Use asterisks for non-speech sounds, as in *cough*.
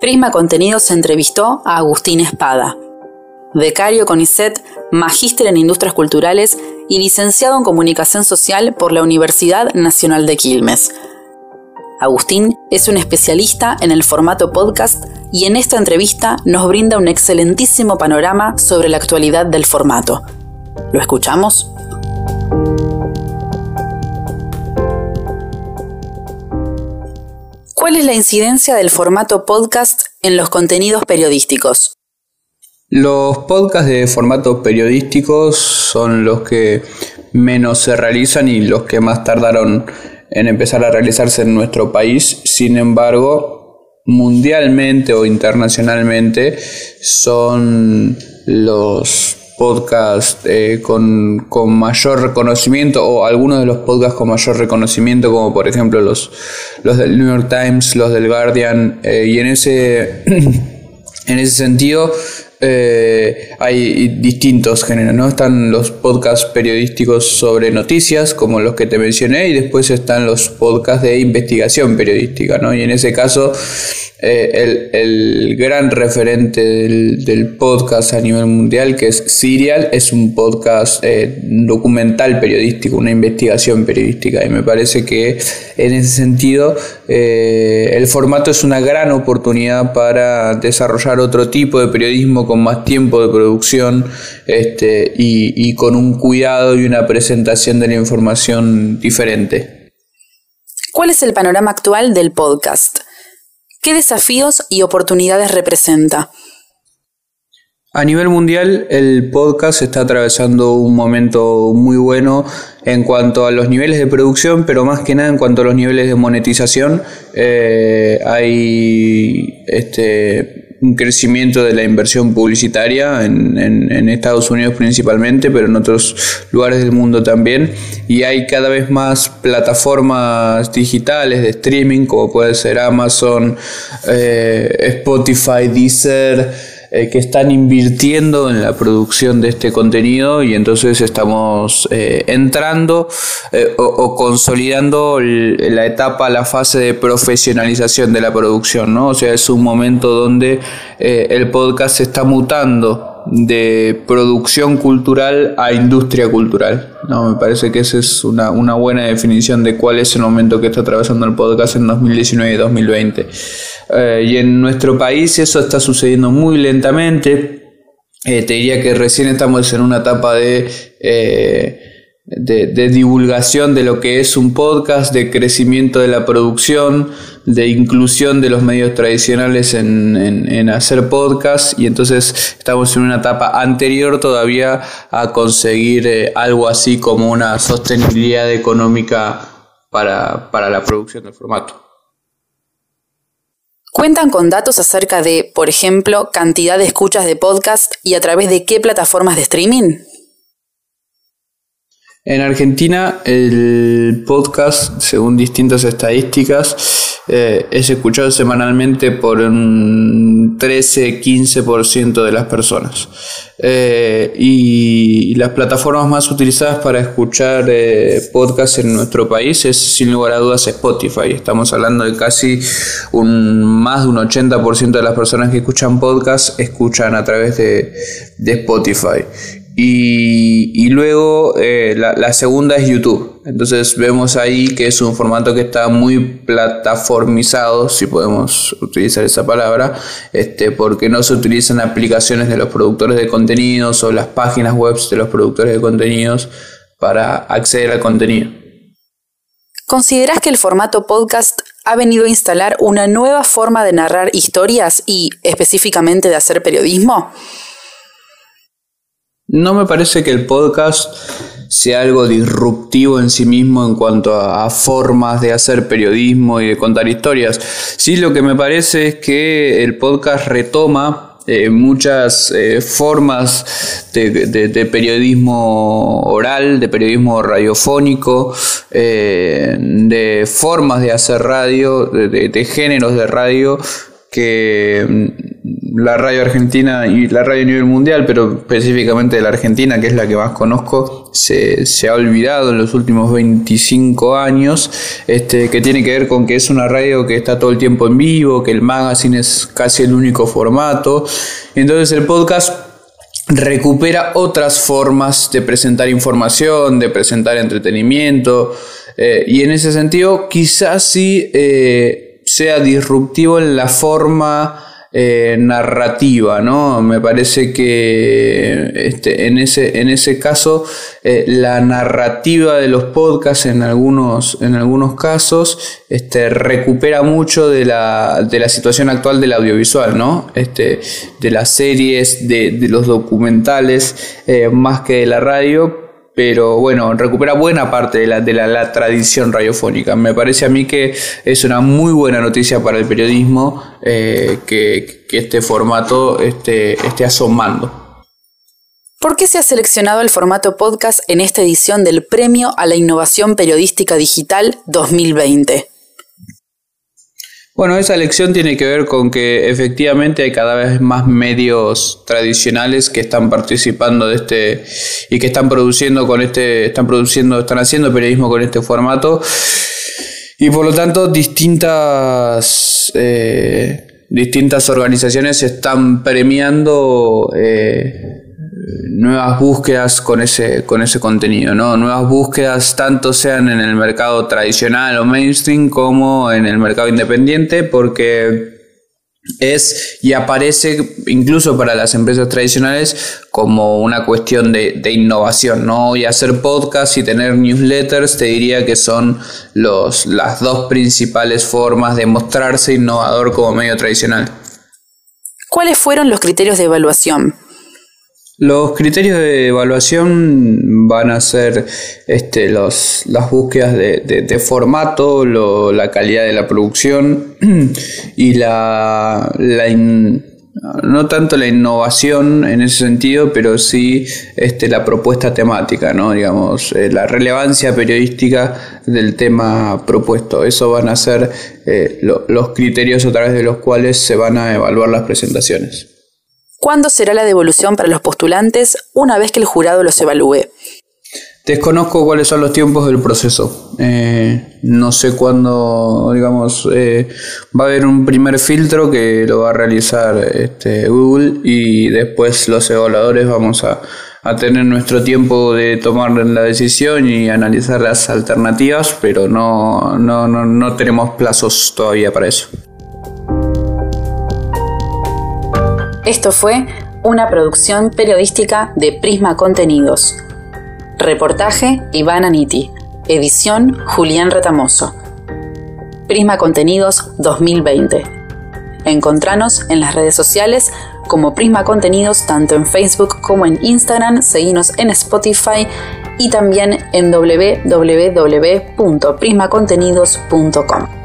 Prisma Contenidos entrevistó a Agustín Espada, becario CONICET, magíster en Industrias Culturales y licenciado en Comunicación Social por la Universidad Nacional de Quilmes. Agustín es un especialista en el formato podcast y en esta entrevista nos brinda un excelentísimo panorama sobre la actualidad del formato. ¿Lo escuchamos? ¿Cuál es la incidencia del formato podcast en los contenidos periodísticos? Los podcasts de formato periodístico son los que menos se realizan y los que más tardaron en empezar a realizarse en nuestro país. Sin embargo, mundialmente o internacionalmente son los podcast eh, con, mayor reconocimiento o algunos de los podcasts con mayor reconocimiento como por ejemplo los, los del New York Times, los del Guardian eh, y en ese, *clears throat* en ese sentido eh, hay distintos géneros, ¿no? Están los podcasts periodísticos sobre noticias, como los que te mencioné, y después están los podcasts de investigación periodística, ¿no? Y en ese caso eh, el, gran referente del, podcast a nivel mundial, que es Serial, es un podcast eh, documental periodístico, una investigación periodística. Y me parece que en ese sentido eh, el formato es una gran oportunidad para desarrollar otro tipo de periodismo con más tiempo de producción este, y con un cuidado y una presentación de la información diferente. ¿Cuál es el panorama actual del podcast? ¿Qué desafíos y oportunidades representa? A nivel mundial, el podcast está atravesando un momento muy bueno en cuanto a los niveles de producción, pero más que nada en cuanto a los niveles de monetización. Eh, hay este, un crecimiento de la inversión publicitaria en, en, Estados Unidos principalmente, pero en otros lugares del mundo también. Y hay cada vez más plataformas digitales de streaming, como puede ser Amazon, eh, Spotify, Deezer eh, que están invirtiendo en la producción de este contenido y entonces estamos eh, entrando eh, o, consolidando la etapa, la fase de profesionalización de la producción, ¿no? O sea, es un momento donde el podcast se está mutando de producción cultural a industria cultural. No, me parece que esa es una, buena definición de cuál es el momento que está atravesando el podcast en 2019 y 2020. Eh, y en nuestro país eso está sucediendo muy lentamente. Eh, te diría que recién estamos en una etapa de eh, de, divulgación de lo que es un podcast, de crecimiento de la producción, de inclusión de los medios tradicionales en, hacer podcast y entonces estamos en una etapa anterior todavía a conseguir eh, algo así como una sostenibilidad económica para, para la producción del formato. ¿Cuentan con datos acerca de, por ejemplo, cantidad de escuchas de podcast y a través de qué plataformas de streaming? En Argentina el podcast, según distintas estadísticas, eh, es escuchado semanalmente por un 13-15% de las personas. Eh, y, las plataformas más utilizadas para escuchar eh, podcast en nuestro país es sin lugar a dudas Spotify. Estamos hablando de casi un, más de un 80% de las personas que escuchan podcast escuchan a través de, de Spotify. Y, luego eh, la, segunda es YouTube. Entonces vemos ahí que es un formato que está muy plataformizado, si podemos utilizar esa palabra, este, porque no se utilizan aplicaciones de los productores de contenidos o las páginas web de los productores de contenidos para acceder al contenido. ¿Consideras que el formato podcast ha venido a instalar una nueva forma de narrar historias y específicamente de hacer periodismo? No me parece que el podcast sea algo disruptivo en sí mismo en cuanto a, formas de hacer periodismo y de contar historias. Sí, lo que me parece es que el podcast retoma eh, muchas eh, formas de, periodismo oral, de periodismo radiofónico, eh, de formas de hacer radio, de géneros de radio que la radio argentina y la radio a nivel mundial, pero específicamente de la Argentina, que es la que más conozco, se, ha olvidado en los últimos 25 años, este, que tiene que ver con que es una radio que está todo el tiempo en vivo, que el magazine es casi el único formato. Entonces el podcast recupera otras formas de presentar información, de presentar entretenimiento, eh, y en ese sentido quizás sí eh, sea disruptivo en la forma eh, narrativa, ¿no? Me parece que este, en, ese, en ese caso eh, la narrativa de los podcasts en algunos, en algunos casos este, recupera mucho de la, de la situación actual del audiovisual, ¿no? Este, de las series, de, de los documentales, eh, más que de la radio, pero bueno, recupera buena parte de, la, de la, tradición radiofónica. Me parece a mí que es una muy buena noticia para el periodismo eh, que, este formato esté, esté asomando. ¿Por qué se ha seleccionado el formato podcast en esta edición del Premio a la Innovación Periodística Digital 2020? Bueno, esa elección tiene que ver con que efectivamente hay cada vez más medios tradicionales que están participando de este y que están produciendo con este, están produciendo, están haciendo periodismo con este formato. Y por lo tanto distintas eh, distintas organizaciones están premiando eh, nuevas búsquedas con ese, con ese contenido, ¿no? Nuevas búsquedas tanto sean en el mercado tradicional o mainstream como en el mercado independiente, porque es y aparece incluso para las empresas tradicionales como una cuestión de, innovación, ¿no? Y hacer podcast y tener newsletters te diría que son los, las dos principales formas de mostrarse innovador como medio tradicional. ¿Cuáles fueron los criterios de evaluación? Los criterios de evaluación van a ser este, los, las búsquedas de, formato, la calidad de la producción *clears throat* y la, no tanto la innovación en ese sentido, pero sí este, la propuesta temática, ¿no? digamos, eh, la relevancia periodística del tema propuesto. Eso van a ser eh, los criterios a través de los cuales se van a evaluar las presentaciones. ¿Cuándo será la devolución para los postulantes una vez que el jurado los evalúe? Desconozco cuáles son los tiempos del proceso. Eh, no sé cuándo, digamos, eh, va a haber un primer filtro que lo va a realizar este, Google y después los evaluadores vamos a, tener nuestro tiempo de tomar la decisión y analizar las alternativas, pero no, no, no tenemos plazos todavía para eso. Esto fue una producción periodística de Prisma Contenidos. Reportaje Iván Aniti. Edición Julián Retamoso. Prisma Contenidos 2020. Encontranos en las redes sociales como Prisma Contenidos tanto en Facebook como en Instagram, seguinos en Spotify y también en www.prismacontenidos.com.